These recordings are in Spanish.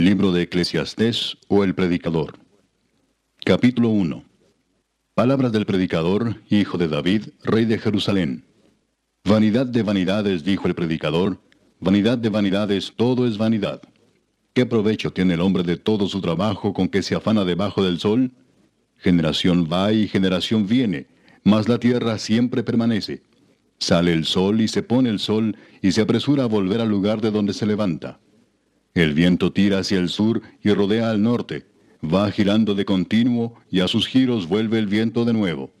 Libro de Eclesiastés o el Predicador. Capítulo 1. Palabras del predicador, hijo de David, rey de Jerusalén. Vanidad de vanidades, dijo el predicador, vanidad de vanidades, todo es vanidad. ¿Qué provecho tiene el hombre de todo su trabajo con que se afana debajo del sol? Generación va y generación viene, mas la tierra siempre permanece. Sale el sol y se pone el sol y se apresura a volver al lugar de donde se levanta. El viento tira hacia el sur y rodea al norte, va girando de continuo y a sus giros vuelve el viento de nuevo.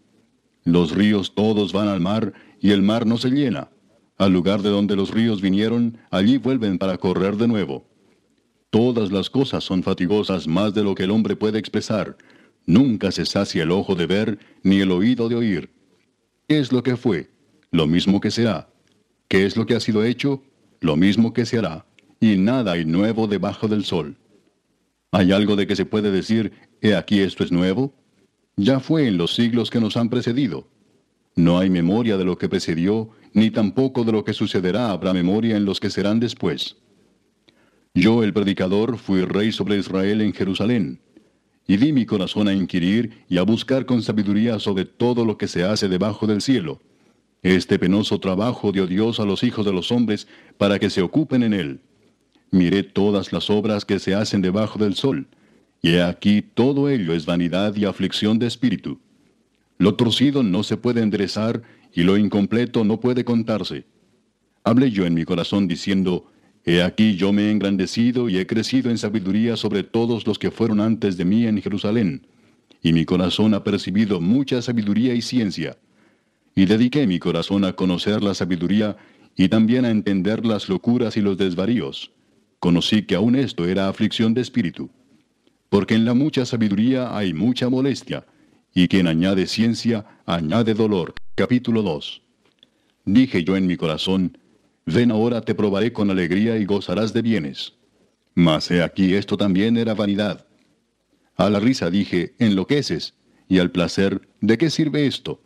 Los ríos todos van al mar y el mar no se llena. Al lugar de donde los ríos vinieron, allí vuelven para correr de nuevo. Todas las cosas son fatigosas más de lo que el hombre puede expresar. Nunca se sacia el ojo de ver ni el oído de oír. ¿Qué es lo que fue? Lo mismo que será. ¿Qué es lo que ha sido hecho? Lo mismo que se hará y nada hay nuevo debajo del sol. ¿Hay algo de que se puede decir, he aquí esto es nuevo? Ya fue en los siglos que nos han precedido. No hay memoria de lo que precedió, ni tampoco de lo que sucederá habrá memoria en los que serán después. Yo, el predicador, fui rey sobre Israel en Jerusalén, y di mi corazón a inquirir y a buscar con sabiduría sobre todo lo que se hace debajo del cielo. Este penoso trabajo dio Dios a los hijos de los hombres para que se ocupen en él. Miré todas las obras que se hacen debajo del sol, y he aquí todo ello es vanidad y aflicción de espíritu. Lo torcido no se puede enderezar, y lo incompleto no puede contarse. Hablé yo en mi corazón diciendo, He aquí yo me he engrandecido y he crecido en sabiduría sobre todos los que fueron antes de mí en Jerusalén, y mi corazón ha percibido mucha sabiduría y ciencia. Y dediqué mi corazón a conocer la sabiduría y también a entender las locuras y los desvaríos conocí que aún esto era aflicción de espíritu. Porque en la mucha sabiduría hay mucha molestia, y quien añade ciencia, añade dolor. Capítulo 2. Dije yo en mi corazón, ven ahora te probaré con alegría y gozarás de bienes. Mas he aquí esto también era vanidad. A la risa dije, enloqueces, y al placer, ¿de qué sirve esto?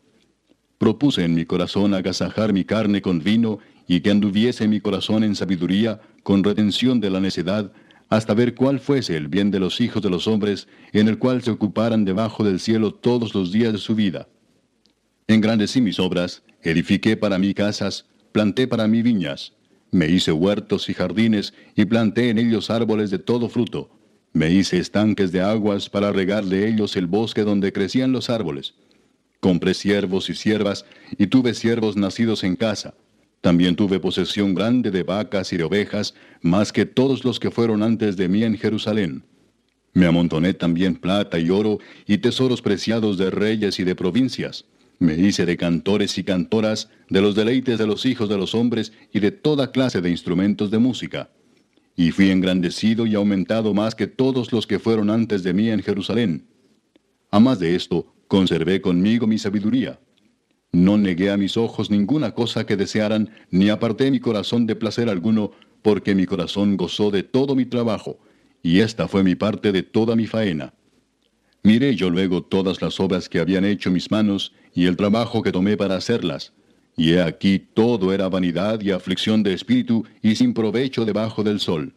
Propuse en mi corazón agasajar mi carne con vino y que anduviese mi corazón en sabiduría, con retención de la necedad, hasta ver cuál fuese el bien de los hijos de los hombres, en el cual se ocuparan debajo del cielo todos los días de su vida. Engrandecí mis obras, edifiqué para mí casas, planté para mí viñas, me hice huertos y jardines, y planté en ellos árboles de todo fruto. Me hice estanques de aguas para regar de ellos el bosque donde crecían los árboles. Compré siervos y siervas, y tuve siervos nacidos en casa también tuve posesión grande de vacas y de ovejas, más que todos los que fueron antes de mí en Jerusalén. Me amontoné también plata y oro y tesoros preciados de reyes y de provincias. Me hice de cantores y cantoras, de los deleites de los hijos de los hombres y de toda clase de instrumentos de música. Y fui engrandecido y aumentado más que todos los que fueron antes de mí en Jerusalén. A más de esto, conservé conmigo mi sabiduría no negué a mis ojos ninguna cosa que desearan, ni aparté mi corazón de placer alguno, porque mi corazón gozó de todo mi trabajo, y esta fue mi parte de toda mi faena. Miré yo luego todas las obras que habían hecho mis manos, y el trabajo que tomé para hacerlas, y he aquí todo era vanidad y aflicción de espíritu, y sin provecho debajo del sol.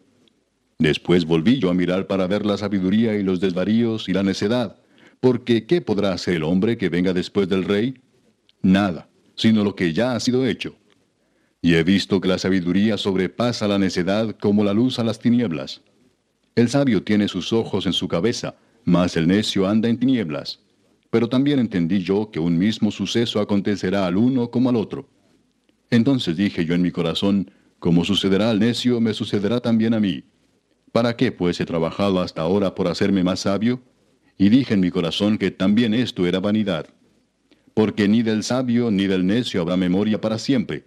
Después volví yo a mirar para ver la sabiduría y los desvaríos y la necedad, porque ¿qué podrá hacer el hombre que venga después del rey? Nada, sino lo que ya ha sido hecho. Y he visto que la sabiduría sobrepasa la necedad como la luz a las tinieblas. El sabio tiene sus ojos en su cabeza, mas el necio anda en tinieblas. Pero también entendí yo que un mismo suceso acontecerá al uno como al otro. Entonces dije yo en mi corazón, como sucederá al necio, me sucederá también a mí. ¿Para qué pues he trabajado hasta ahora por hacerme más sabio? Y dije en mi corazón que también esto era vanidad porque ni del sabio ni del necio habrá memoria para siempre,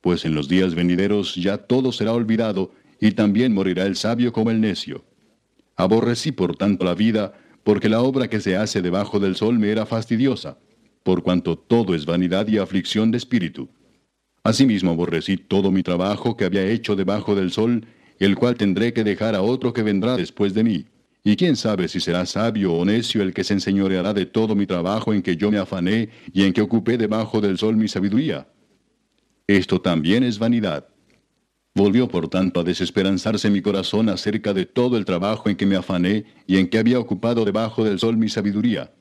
pues en los días venideros ya todo será olvidado, y también morirá el sabio como el necio. Aborrecí por tanto la vida, porque la obra que se hace debajo del sol me era fastidiosa, por cuanto todo es vanidad y aflicción de espíritu. Asimismo aborrecí todo mi trabajo que había hecho debajo del sol, el cual tendré que dejar a otro que vendrá después de mí. Y quién sabe si será sabio o necio el que se enseñoreará de todo mi trabajo en que yo me afané y en que ocupé debajo del sol mi sabiduría. Esto también es vanidad. Volvió por tanto a desesperanzarse mi corazón acerca de todo el trabajo en que me afané y en que había ocupado debajo del sol mi sabiduría.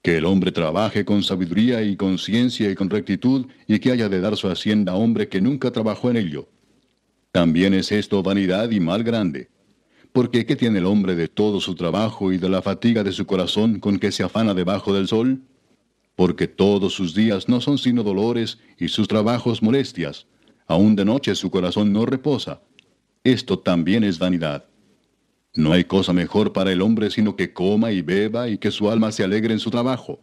Que el hombre trabaje con sabiduría y con ciencia y con rectitud, y que haya de dar su hacienda a hombre que nunca trabajó en ello. También es esto vanidad y mal grande. Porque ¿qué tiene el hombre de todo su trabajo y de la fatiga de su corazón con que se afana debajo del sol? Porque todos sus días no son sino dolores y sus trabajos molestias. Aún de noche su corazón no reposa. Esto también es vanidad. No hay cosa mejor para el hombre sino que coma y beba y que su alma se alegre en su trabajo.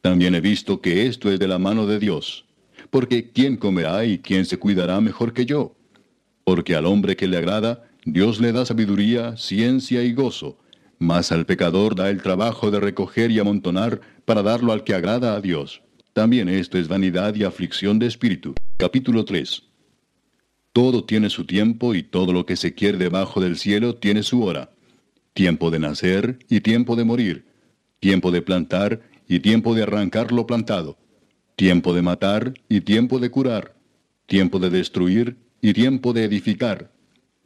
También he visto que esto es de la mano de Dios. Porque ¿quién comerá y quién se cuidará mejor que yo? Porque al hombre que le agrada, Dios le da sabiduría, ciencia y gozo, mas al pecador da el trabajo de recoger y amontonar para darlo al que agrada a Dios. También esto es vanidad y aflicción de espíritu. Capítulo 3. Todo tiene su tiempo y todo lo que se quiere debajo del cielo tiene su hora. Tiempo de nacer y tiempo de morir. Tiempo de plantar y tiempo de arrancar lo plantado. Tiempo de matar y tiempo de curar. Tiempo de destruir y tiempo de edificar.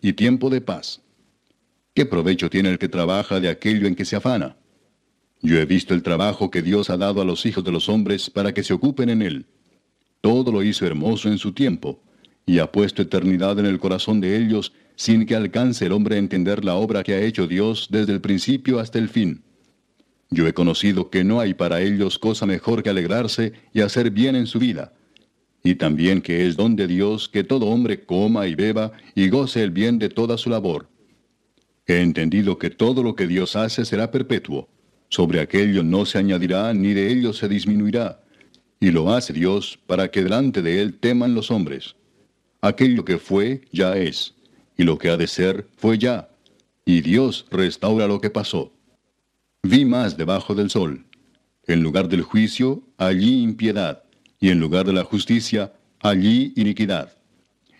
y tiempo de paz. ¿Qué provecho tiene el que trabaja de aquello en que se afana? Yo he visto el trabajo que Dios ha dado a los hijos de los hombres para que se ocupen en él. Todo lo hizo hermoso en su tiempo, y ha puesto eternidad en el corazón de ellos, sin que alcance el hombre a entender la obra que ha hecho Dios desde el principio hasta el fin. Yo he conocido que no hay para ellos cosa mejor que alegrarse y hacer bien en su vida, y también que es don de Dios que todo hombre coma y beba y goce el bien de toda su labor. He entendido que todo lo que Dios hace será perpetuo, sobre aquello no se añadirá ni de ello se disminuirá, y lo hace Dios para que delante de él teman los hombres. Aquello que fue, ya es, y lo que ha de ser, fue ya, y Dios restaura lo que pasó. Vi más debajo del sol. En lugar del juicio, allí impiedad, y en lugar de la justicia, allí iniquidad.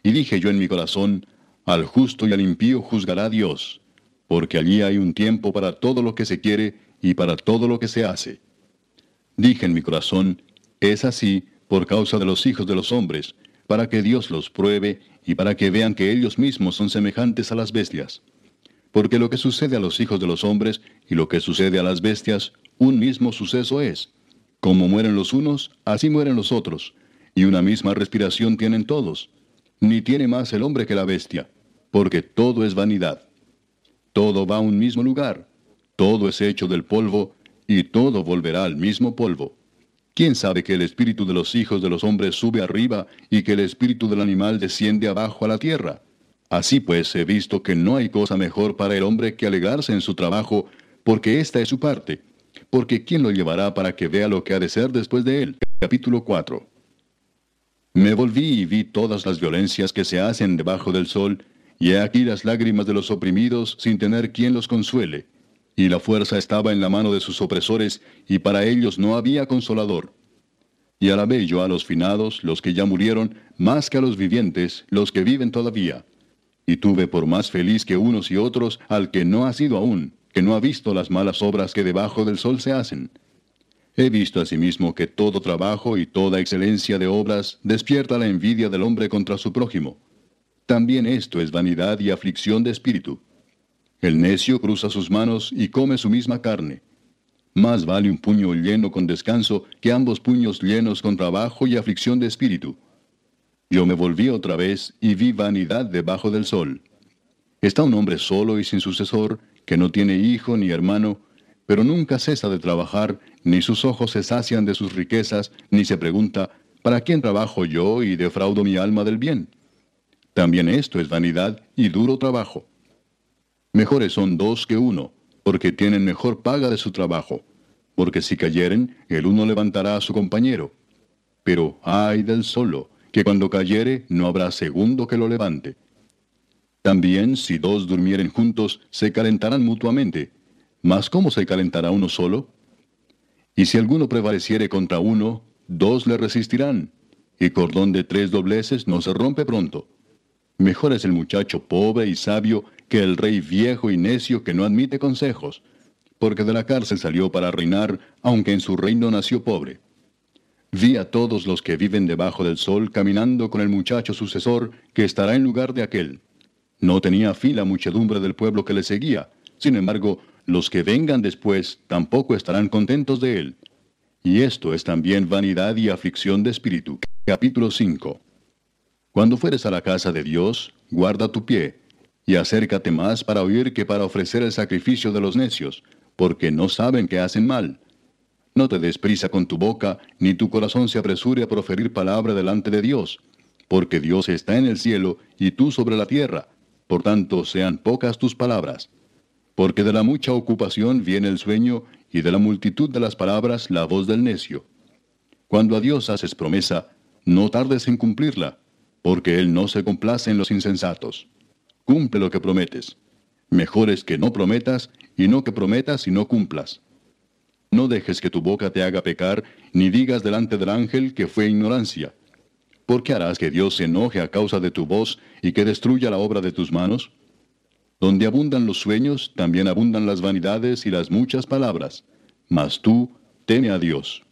Y dije yo en mi corazón, al justo y al impío juzgará Dios, porque allí hay un tiempo para todo lo que se quiere y para todo lo que se hace. Dije en mi corazón, es así por causa de los hijos de los hombres, para que Dios los pruebe y para que vean que ellos mismos son semejantes a las bestias. Porque lo que sucede a los hijos de los hombres y lo que sucede a las bestias, un mismo suceso es. Como mueren los unos, así mueren los otros, y una misma respiración tienen todos. Ni tiene más el hombre que la bestia, porque todo es vanidad. Todo va a un mismo lugar, todo es hecho del polvo, y todo volverá al mismo polvo. ¿Quién sabe que el espíritu de los hijos de los hombres sube arriba y que el espíritu del animal desciende abajo a la tierra? Así pues he visto que no hay cosa mejor para el hombre que alegrarse en su trabajo, porque esta es su parte. Porque ¿quién lo llevará para que vea lo que ha de ser después de él? Capítulo 4. Me volví y vi todas las violencias que se hacen debajo del sol, y he aquí las lágrimas de los oprimidos sin tener quien los consuele y la fuerza estaba en la mano de sus opresores, y para ellos no había consolador. Y alabé yo a los finados, los que ya murieron, más que a los vivientes, los que viven todavía. Y tuve por más feliz que unos y otros al que no ha sido aún, que no ha visto las malas obras que debajo del sol se hacen. He visto asimismo que todo trabajo y toda excelencia de obras despierta la envidia del hombre contra su prójimo. También esto es vanidad y aflicción de espíritu. El necio cruza sus manos y come su misma carne. Más vale un puño lleno con descanso que ambos puños llenos con trabajo y aflicción de espíritu. Yo me volví otra vez y vi vanidad debajo del sol. Está un hombre solo y sin sucesor, que no tiene hijo ni hermano, pero nunca cesa de trabajar, ni sus ojos se sacian de sus riquezas, ni se pregunta, ¿para quién trabajo yo y defraudo mi alma del bien? También esto es vanidad y duro trabajo. Mejores son dos que uno, porque tienen mejor paga de su trabajo, porque si cayeren, el uno levantará a su compañero. Pero ay del solo, que cuando cayere no habrá segundo que lo levante. También si dos durmieren juntos, se calentarán mutuamente. Mas ¿cómo se calentará uno solo? Y si alguno prevaleciere contra uno, dos le resistirán, y cordón de tres dobleces no se rompe pronto. Mejor es el muchacho pobre y sabio que el rey viejo y necio que no admite consejos, porque de la cárcel salió para reinar, aunque en su reino nació pobre. Vi a todos los que viven debajo del sol caminando con el muchacho sucesor que estará en lugar de aquel. No tenía fin la muchedumbre del pueblo que le seguía. Sin embargo, los que vengan después tampoco estarán contentos de él. Y esto es también vanidad y aflicción de espíritu. Capítulo 5. Cuando fueres a la casa de Dios, guarda tu pie, y acércate más para oír que para ofrecer el sacrificio de los necios, porque no saben que hacen mal. No te des prisa con tu boca, ni tu corazón se apresure a proferir palabra delante de Dios, porque Dios está en el cielo y tú sobre la tierra, por tanto sean pocas tus palabras. Porque de la mucha ocupación viene el sueño, y de la multitud de las palabras la voz del necio. Cuando a Dios haces promesa, no tardes en cumplirla, porque Él no se complace en los insensatos. Cumple lo que prometes. Mejor es que no prometas, y no que prometas y no cumplas. No dejes que tu boca te haga pecar, ni digas delante del ángel que fue ignorancia. ¿Por qué harás que Dios se enoje a causa de tu voz y que destruya la obra de tus manos? Donde abundan los sueños, también abundan las vanidades y las muchas palabras. Mas tú, teme a Dios.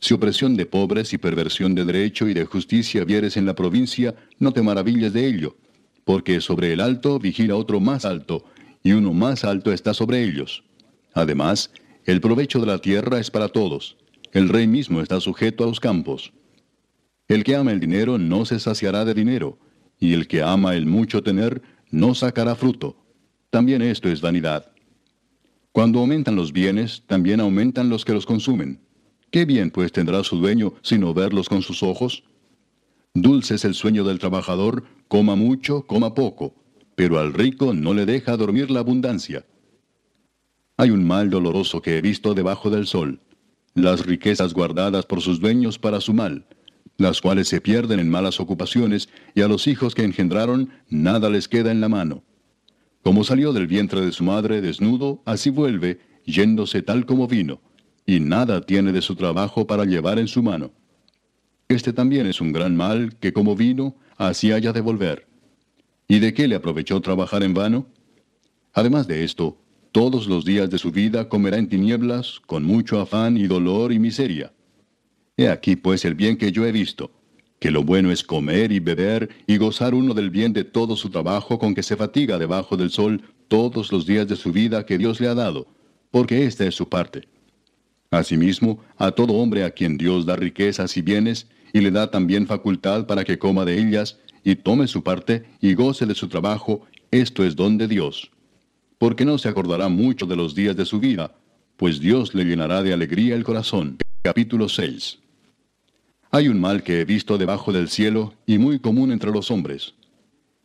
Si opresión de pobres y perversión de derecho y de justicia vieres en la provincia, no te maravilles de ello, porque sobre el alto vigila otro más alto, y uno más alto está sobre ellos. Además, el provecho de la tierra es para todos. El rey mismo está sujeto a los campos. El que ama el dinero no se saciará de dinero, y el que ama el mucho tener no sacará fruto. También esto es vanidad. Cuando aumentan los bienes, también aumentan los que los consumen. ¿Qué bien pues tendrá su dueño sino verlos con sus ojos? Dulce es el sueño del trabajador, coma mucho, coma poco, pero al rico no le deja dormir la abundancia. Hay un mal doloroso que he visto debajo del sol, las riquezas guardadas por sus dueños para su mal, las cuales se pierden en malas ocupaciones, y a los hijos que engendraron nada les queda en la mano. Como salió del vientre de su madre desnudo, así vuelve, yéndose tal como vino, y nada tiene de su trabajo para llevar en su mano. Este también es un gran mal que como vino, así haya de volver. ¿Y de qué le aprovechó trabajar en vano? Además de esto, todos los días de su vida comerá en tinieblas, con mucho afán y dolor y miseria. He aquí pues el bien que yo he visto, que lo bueno es comer y beber y gozar uno del bien de todo su trabajo con que se fatiga debajo del sol todos los días de su vida que Dios le ha dado, porque esta es su parte. Asimismo, a todo hombre a quien Dios da riquezas y bienes, y le da también facultad para que coma de ellas, y tome su parte, y goce de su trabajo, esto es don de Dios porque no se acordará mucho de los días de su vida, pues Dios le llenará de alegría el corazón. Capítulo 6 Hay un mal que he visto debajo del cielo y muy común entre los hombres.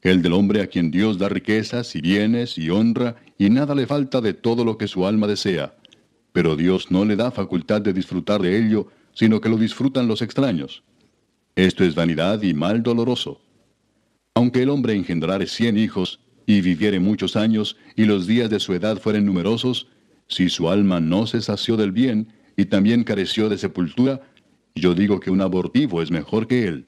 El del hombre a quien Dios da riquezas y bienes y honra y nada le falta de todo lo que su alma desea. Pero Dios no le da facultad de disfrutar de ello, sino que lo disfrutan los extraños. Esto es vanidad y mal doloroso. Aunque el hombre engendrare cien hijos, y viviere muchos años, y los días de su edad fueren numerosos, si su alma no se sació del bien, y también careció de sepultura, yo digo que un abortivo es mejor que él.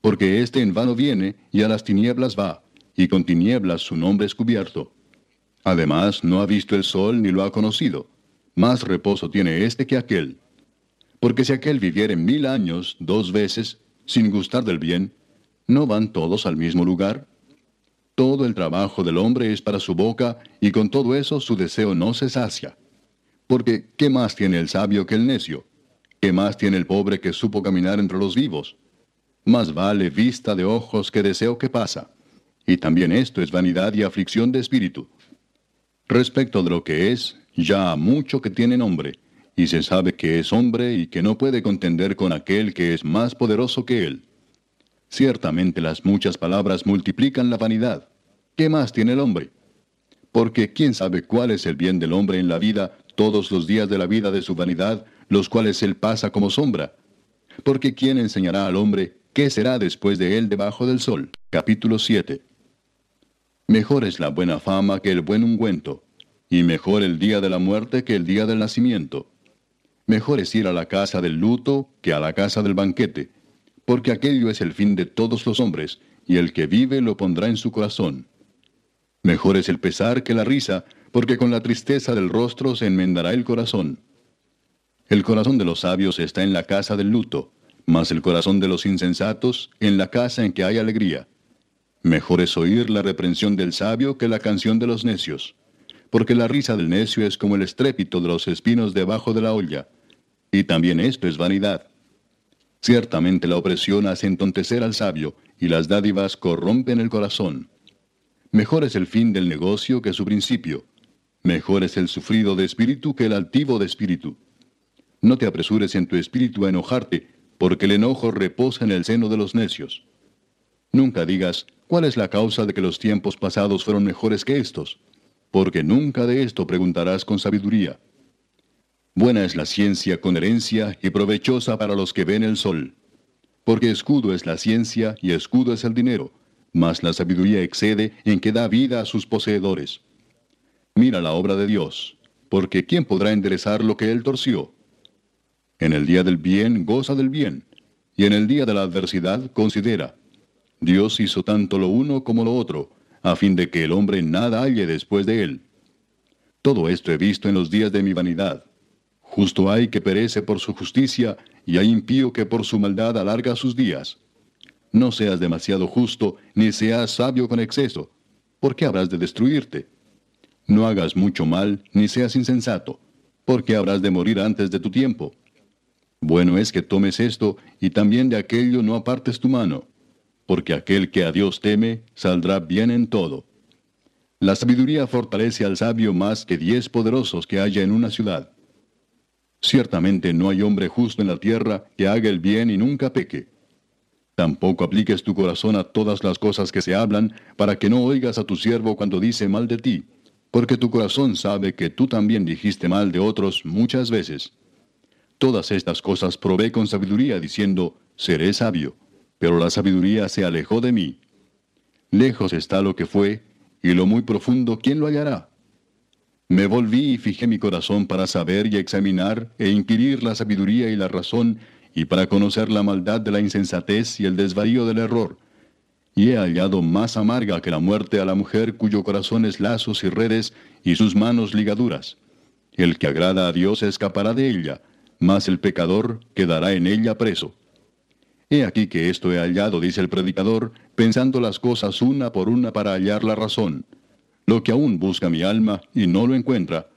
Porque éste en vano viene, y a las tinieblas va, y con tinieblas su nombre es cubierto. Además, no ha visto el sol ni lo ha conocido. Más reposo tiene éste que aquel. Porque si aquel viviere mil años dos veces, sin gustar del bien, ¿no van todos al mismo lugar? Todo el trabajo del hombre es para su boca, y con todo eso su deseo no se sacia. Porque, ¿qué más tiene el sabio que el necio? ¿Qué más tiene el pobre que supo caminar entre los vivos? Más vale vista de ojos que deseo que pasa. Y también esto es vanidad y aflicción de espíritu. Respecto de lo que es, ya mucho que tiene nombre, y se sabe que es hombre y que no puede contender con aquel que es más poderoso que él. Ciertamente las muchas palabras multiplican la vanidad. ¿Qué más tiene el hombre? Porque quién sabe cuál es el bien del hombre en la vida todos los días de la vida de su vanidad, los cuales él pasa como sombra. Porque quién enseñará al hombre qué será después de él debajo del sol. Capítulo 7. Mejor es la buena fama que el buen ungüento, y mejor el día de la muerte que el día del nacimiento. Mejor es ir a la casa del luto que a la casa del banquete, porque aquello es el fin de todos los hombres, y el que vive lo pondrá en su corazón. Mejor es el pesar que la risa, porque con la tristeza del rostro se enmendará el corazón. El corazón de los sabios está en la casa del luto, mas el corazón de los insensatos en la casa en que hay alegría. Mejor es oír la reprensión del sabio que la canción de los necios, porque la risa del necio es como el estrépito de los espinos debajo de la olla, y también esto es vanidad. Ciertamente la opresión hace entontecer al sabio, y las dádivas corrompen el corazón. Mejor es el fin del negocio que su principio. Mejor es el sufrido de espíritu que el altivo de espíritu. No te apresures en tu espíritu a enojarte, porque el enojo reposa en el seno de los necios. Nunca digas, ¿cuál es la causa de que los tiempos pasados fueron mejores que estos? Porque nunca de esto preguntarás con sabiduría. Buena es la ciencia con herencia y provechosa para los que ven el sol. Porque escudo es la ciencia y escudo es el dinero, mas la sabiduría excede en que da vida a sus poseedores. Mira la obra de Dios, porque ¿quién podrá enderezar lo que él torció? En el día del bien goza del bien, y en el día de la adversidad considera. Dios hizo tanto lo uno como lo otro, a fin de que el hombre nada halle después de él. Todo esto he visto en los días de mi vanidad Justo hay que perece por su justicia, y hay impío que por su maldad alarga sus días. No seas demasiado justo, ni seas sabio con exceso, porque habrás de destruirte. No hagas mucho mal, ni seas insensato, porque habrás de morir antes de tu tiempo. Bueno es que tomes esto, y también de aquello no apartes tu mano, porque aquel que a Dios teme, saldrá bien en todo. La sabiduría fortalece al sabio más que diez poderosos que haya en una ciudad. Ciertamente no hay hombre justo en la tierra que haga el bien y nunca peque. Tampoco apliques tu corazón a todas las cosas que se hablan, para que no oigas a tu siervo cuando dice mal de ti, porque tu corazón sabe que tú también dijiste mal de otros muchas veces. Todas estas cosas probé con sabiduría, diciendo, seré sabio, pero la sabiduría se alejó de mí. Lejos está lo que fue, y lo muy profundo, ¿quién lo hallará? Me volví y fijé mi corazón para saber y examinar e inquirir la sabiduría y la razón, y para conocer la maldad de la insensatez y el desvarío del error. Y he hallado más amarga que la muerte a la mujer cuyo corazón es lazos y redes y sus manos ligaduras. El que agrada a Dios escapará de ella, mas el pecador quedará en ella preso. He aquí que esto he hallado, dice el predicador, pensando las cosas una por una para hallar la razón lo que aún busca mi alma y no lo encuentra.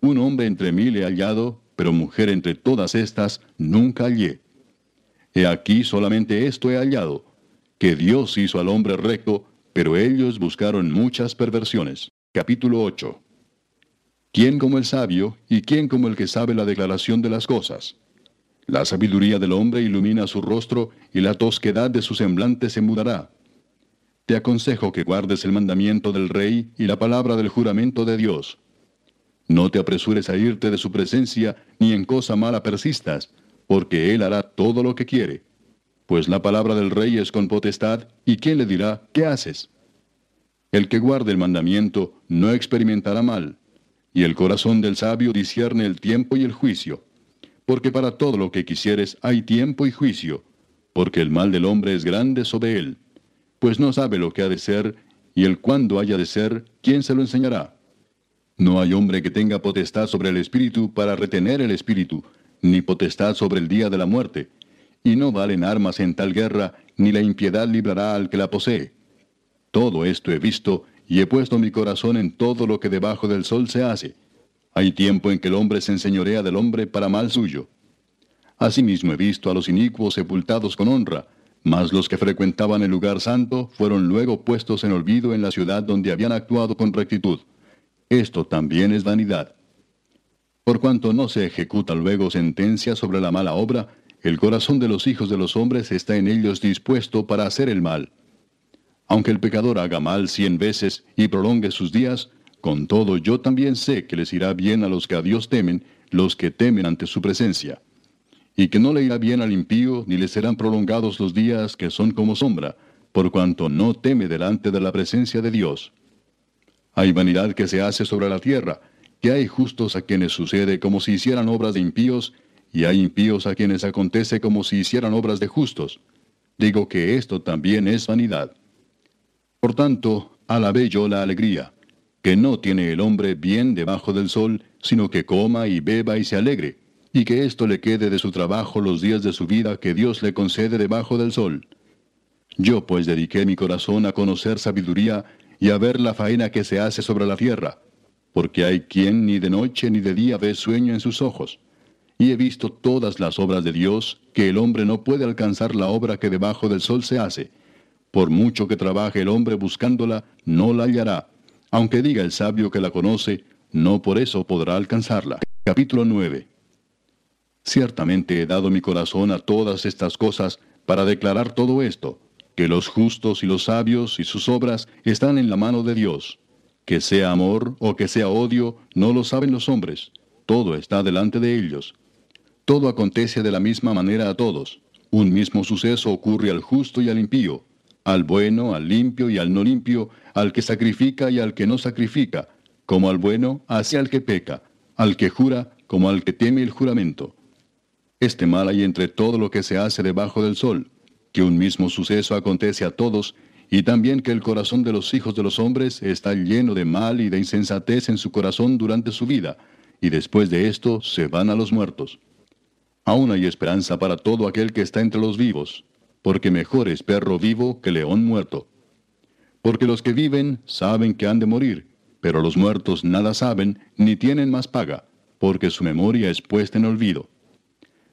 Un hombre entre mil he hallado, pero mujer entre todas estas nunca hallé. He aquí solamente esto he hallado, que Dios hizo al hombre recto, pero ellos buscaron muchas perversiones. Capítulo 8. ¿Quién como el sabio y quién como el que sabe la declaración de las cosas? La sabiduría del hombre ilumina su rostro y la tosquedad de su semblante se mudará. Te aconsejo que guardes el mandamiento del rey y la palabra del juramento de Dios. No te apresures a irte de su presencia, ni en cosa mala persistas, porque él hará todo lo que quiere. Pues la palabra del rey es con potestad, y ¿quién le dirá, ¿qué haces? El que guarde el mandamiento no experimentará mal, y el corazón del sabio discierne el tiempo y el juicio. Porque para todo lo que quisieres hay tiempo y juicio, porque el mal del hombre es grande sobre él pues no sabe lo que ha de ser, y el cuándo haya de ser, ¿quién se lo enseñará? No hay hombre que tenga potestad sobre el espíritu para retener el espíritu, ni potestad sobre el día de la muerte, y no valen armas en tal guerra, ni la impiedad librará al que la posee. Todo esto he visto, y he puesto mi corazón en todo lo que debajo del sol se hace. Hay tiempo en que el hombre se enseñorea del hombre para mal suyo. Asimismo he visto a los inicuos sepultados con honra, Mas los que frecuentaban el lugar santo fueron luego puestos en olvido en la ciudad donde habían actuado con rectitud. Esto también es vanidad. Por cuanto no se ejecuta luego sentencia sobre la mala obra, el corazón de los hijos de los hombres está en ellos dispuesto para hacer el mal. Aunque el pecador haga mal cien veces y prolongue sus días, con todo yo también sé que les irá bien a los que a Dios temen, los que temen ante su presencia y que no le irá bien al impío, ni le serán prolongados los días que son como sombra, por cuanto no teme delante de la presencia de Dios. Hay vanidad que se hace sobre la tierra, que hay justos a quienes sucede como si hicieran obras de impíos, y hay impíos a quienes acontece como si hicieran obras de justos. Digo que esto también es vanidad. Por tanto, alabé yo la alegría, que no tiene el hombre bien debajo del sol, sino que coma y beba y se alegre y que esto le quede de su trabajo los días de su vida que Dios le concede debajo del sol. Yo pues dediqué mi corazón a conocer sabiduría y a ver la faena que se hace sobre la tierra, porque hay quien ni de noche ni de día ve sueño en sus ojos. Y he visto todas las obras de Dios, que el hombre no puede alcanzar la obra que debajo del sol se hace. Por mucho que trabaje el hombre buscándola, no la hallará. Aunque diga el sabio que la conoce, no por eso podrá alcanzarla. Capítulo 9 Ciertamente he dado mi corazón a todas estas cosas para declarar todo esto, que los justos y los sabios y sus obras están en la mano de Dios. Que sea amor o que sea odio, no lo saben los hombres, todo está delante de ellos. Todo acontece de la misma manera a todos. Un mismo suceso ocurre al justo y al impío, al bueno, al limpio y al no limpio, al que sacrifica y al que no sacrifica, como al bueno, así al que peca, al que jura, como al que teme el juramento. Este mal hay entre todo lo que se hace debajo del sol, que un mismo suceso acontece a todos, y también que el corazón de los hijos de los hombres está lleno de mal y de insensatez en su corazón durante su vida, y después de esto se van a los muertos. Aún hay esperanza para todo aquel que está entre los vivos, porque mejor es perro vivo que león muerto. Porque los que viven saben que han de morir, pero los muertos nada saben ni tienen más paga, porque su memoria es puesta en olvido.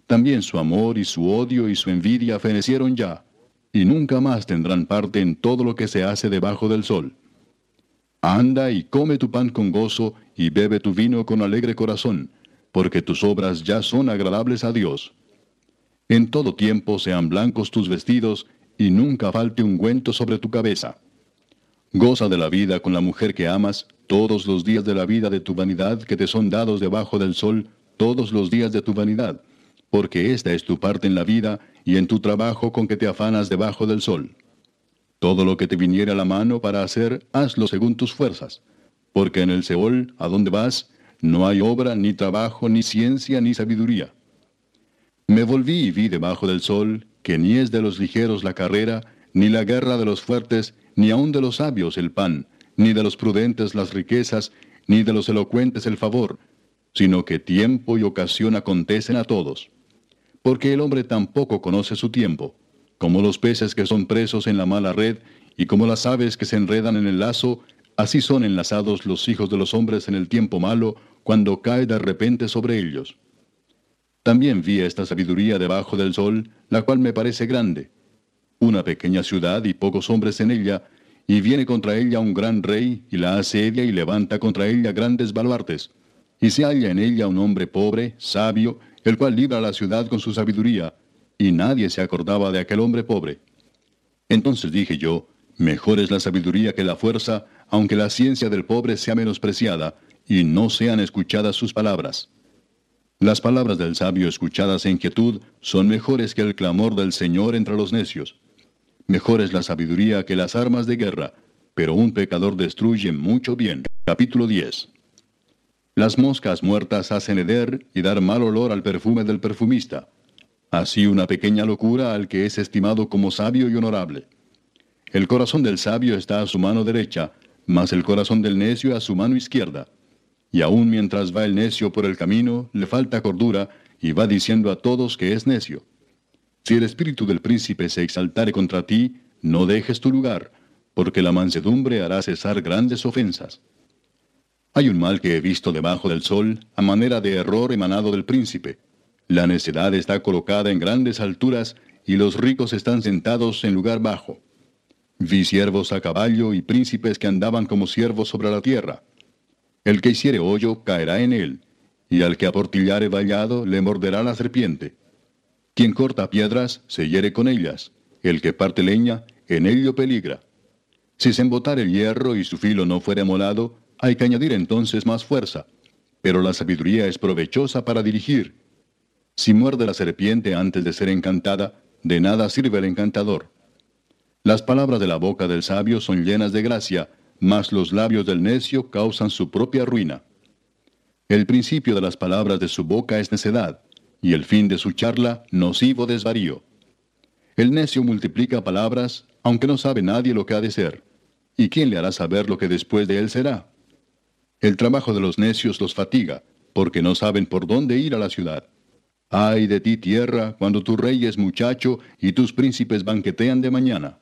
También su amor y su odio y su envidia fenecieron ya, y nunca más tendrán parte en todo lo que se hace debajo del sol. Anda y come tu pan con gozo y bebe tu vino con alegre corazón, porque tus obras ya son agradables a Dios. En todo tiempo sean blancos tus vestidos, y nunca falte ungüento sobre tu cabeza. Goza de la vida con la mujer que amas, todos los días de la vida de tu vanidad que te son dados debajo del sol, todos los días de tu vanidad porque esta es tu parte en la vida y en tu trabajo con que te afanas debajo del sol. Todo lo que te viniera a la mano para hacer, hazlo según tus fuerzas, porque en el Seol, a donde vas, no hay obra, ni trabajo, ni ciencia, ni sabiduría. Me volví y vi debajo del sol que ni es de los ligeros la carrera, ni la guerra de los fuertes, ni aun de los sabios el pan, ni de los prudentes las riquezas, ni de los elocuentes el favor, sino que tiempo y ocasión acontecen a todos porque el hombre tampoco conoce su tiempo, como los peces que son presos en la mala red, y como las aves que se enredan en el lazo, así son enlazados los hijos de los hombres en el tiempo malo, cuando cae de repente sobre ellos. También vi esta sabiduría debajo del sol, la cual me parece grande. Una pequeña ciudad y pocos hombres en ella, y viene contra ella un gran rey, y la asedia y levanta contra ella grandes baluartes. Y se halla en ella un hombre pobre, sabio, el cual libra la ciudad con su sabiduría, y nadie se acordaba de aquel hombre pobre. Entonces dije yo, mejor es la sabiduría que la fuerza, aunque la ciencia del pobre sea menospreciada, y no sean escuchadas sus palabras. Las palabras del sabio escuchadas en quietud son mejores que el clamor del Señor entre los necios. Mejor es la sabiduría que las armas de guerra, pero un pecador destruye mucho bien. Capítulo 10 las moscas muertas hacen heder y dar mal olor al perfume del perfumista. Así una pequeña locura al que es estimado como sabio y honorable. El corazón del sabio está a su mano derecha, mas el corazón del necio a su mano izquierda. Y aun mientras va el necio por el camino, le falta cordura, y va diciendo a todos que es necio. Si el espíritu del príncipe se exaltare contra ti, no dejes tu lugar, porque la mansedumbre hará cesar grandes ofensas. Hay un mal que he visto debajo del sol, a manera de error emanado del príncipe. La necedad está colocada en grandes alturas, y los ricos están sentados en lugar bajo. Vi siervos a caballo y príncipes que andaban como siervos sobre la tierra. El que hiciere hoyo caerá en él, y al que aportillare vallado le morderá la serpiente. Quien corta piedras se hiere con ellas, el que parte leña en ello peligra. Si se embotare el hierro y su filo no fuere molado, hay que añadir entonces más fuerza. Pero la sabiduría es provechosa para dirigir. Si muerde la serpiente antes de ser encantada, de nada sirve el encantador. Las palabras de la boca del sabio son llenas de gracia, mas los labios del necio causan su propia ruina. El principio de las palabras de su boca es necedad, y el fin de su charla nocivo desvarío. El necio multiplica palabras, aunque no sabe nadie lo que ha de ser. ¿Y quién le hará saber lo que después de él será? El trabajo de los necios los fatiga, porque no saben por dónde ir a la ciudad. Ay de ti tierra, cuando tu rey es muchacho y tus príncipes banquetean de mañana.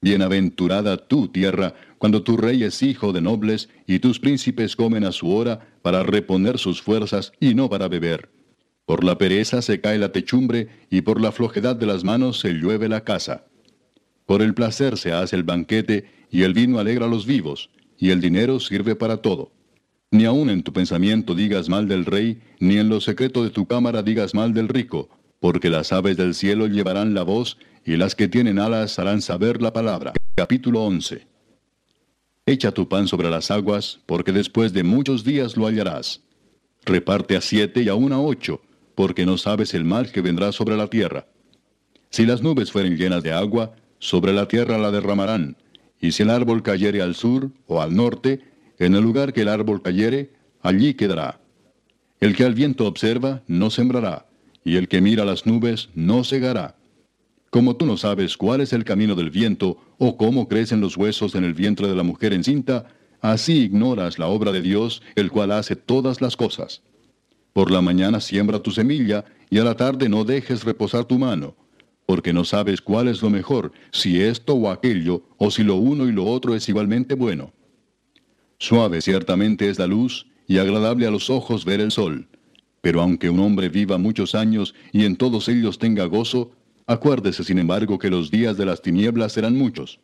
Bienaventurada tú, tierra, cuando tu rey es hijo de nobles y tus príncipes comen a su hora para reponer sus fuerzas y no para beber. Por la pereza se cae la techumbre y por la flojedad de las manos se llueve la casa. Por el placer se hace el banquete y el vino alegra a los vivos y el dinero sirve para todo. Ni aun en tu pensamiento digas mal del rey, ni en lo secreto de tu cámara digas mal del rico, porque las aves del cielo llevarán la voz y las que tienen alas harán saber la palabra. Capítulo 11. Echa tu pan sobre las aguas, porque después de muchos días lo hallarás. Reparte a siete y aún a ocho, porque no sabes el mal que vendrá sobre la tierra. Si las nubes fueren llenas de agua, sobre la tierra la derramarán, y si el árbol cayere al sur o al norte, en el lugar que el árbol cayere, allí quedará. El que al viento observa, no sembrará, y el que mira las nubes, no cegará. Como tú no sabes cuál es el camino del viento, o cómo crecen los huesos en el vientre de la mujer encinta, así ignoras la obra de Dios, el cual hace todas las cosas. Por la mañana siembra tu semilla, y a la tarde no dejes reposar tu mano, porque no sabes cuál es lo mejor, si esto o aquello, o si lo uno y lo otro es igualmente bueno. Suave ciertamente es la luz, y agradable a los ojos ver el sol. Pero aunque un hombre viva muchos años y en todos ellos tenga gozo, acuérdese sin embargo que los días de las tinieblas serán muchos.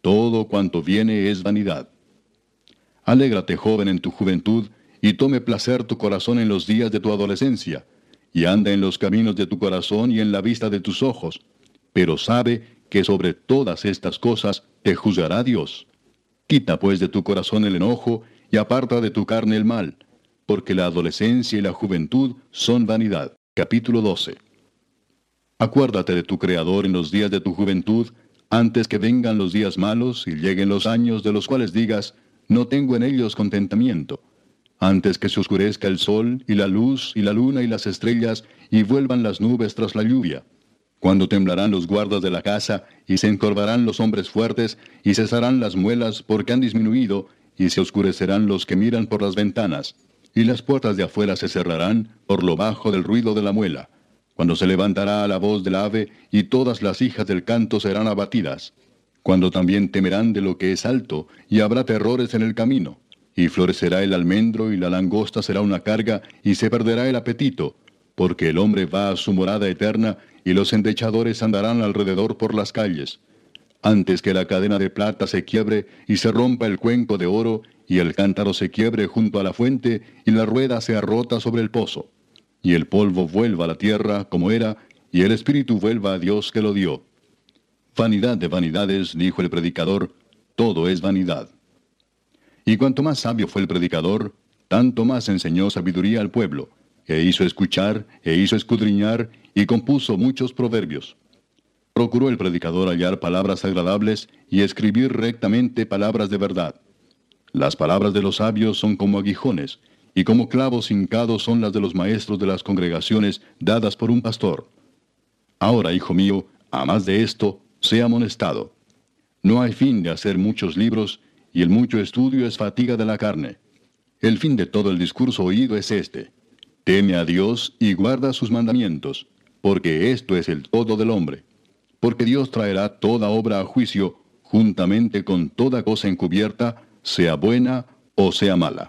Todo cuanto viene es vanidad. Alégrate joven en tu juventud, y tome placer tu corazón en los días de tu adolescencia, y anda en los caminos de tu corazón y en la vista de tus ojos, pero sabe que sobre todas estas cosas te juzgará Dios. Quita pues de tu corazón el enojo, y aparta de tu carne el mal, porque la adolescencia y la juventud son vanidad. Capítulo 12. Acuérdate de tu Creador en los días de tu juventud, antes que vengan los días malos y lleguen los años de los cuales digas, no tengo en ellos contentamiento antes que se oscurezca el sol y la luz y la luna y las estrellas y vuelvan las nubes tras la lluvia, cuando temblarán los guardas de la casa y se encorvarán los hombres fuertes y cesarán las muelas porque han disminuido y se oscurecerán los que miran por las ventanas y las puertas de afuera se cerrarán por lo bajo del ruido de la muela, cuando se levantará la voz del ave y todas las hijas del canto serán abatidas, cuando también temerán de lo que es alto y habrá terrores en el camino. Y florecerá el almendro y la langosta será una carga, y se perderá el apetito, porque el hombre va a su morada eterna, y los endechadores andarán alrededor por las calles. Antes que la cadena de plata se quiebre y se rompa el cuenco de oro, y el cántaro se quiebre junto a la fuente, y la rueda sea rota sobre el pozo, y el polvo vuelva a la tierra como era, y el espíritu vuelva a Dios que lo dio. Vanidad de vanidades, dijo el predicador, todo es vanidad. Y cuanto más sabio fue el predicador, tanto más enseñó sabiduría al pueblo, e hizo escuchar, e hizo escudriñar, y compuso muchos proverbios. Procuró el predicador hallar palabras agradables y escribir rectamente palabras de verdad. Las palabras de los sabios son como aguijones, y como clavos hincados son las de los maestros de las congregaciones dadas por un pastor. Ahora, hijo mío, a más de esto, sea amonestado. No hay fin de hacer muchos libros, y el mucho estudio es fatiga de la carne. El fin de todo el discurso oído es este. Teme a Dios y guarda sus mandamientos, porque esto es el todo del hombre. Porque Dios traerá toda obra a juicio, juntamente con toda cosa encubierta, sea buena o sea mala.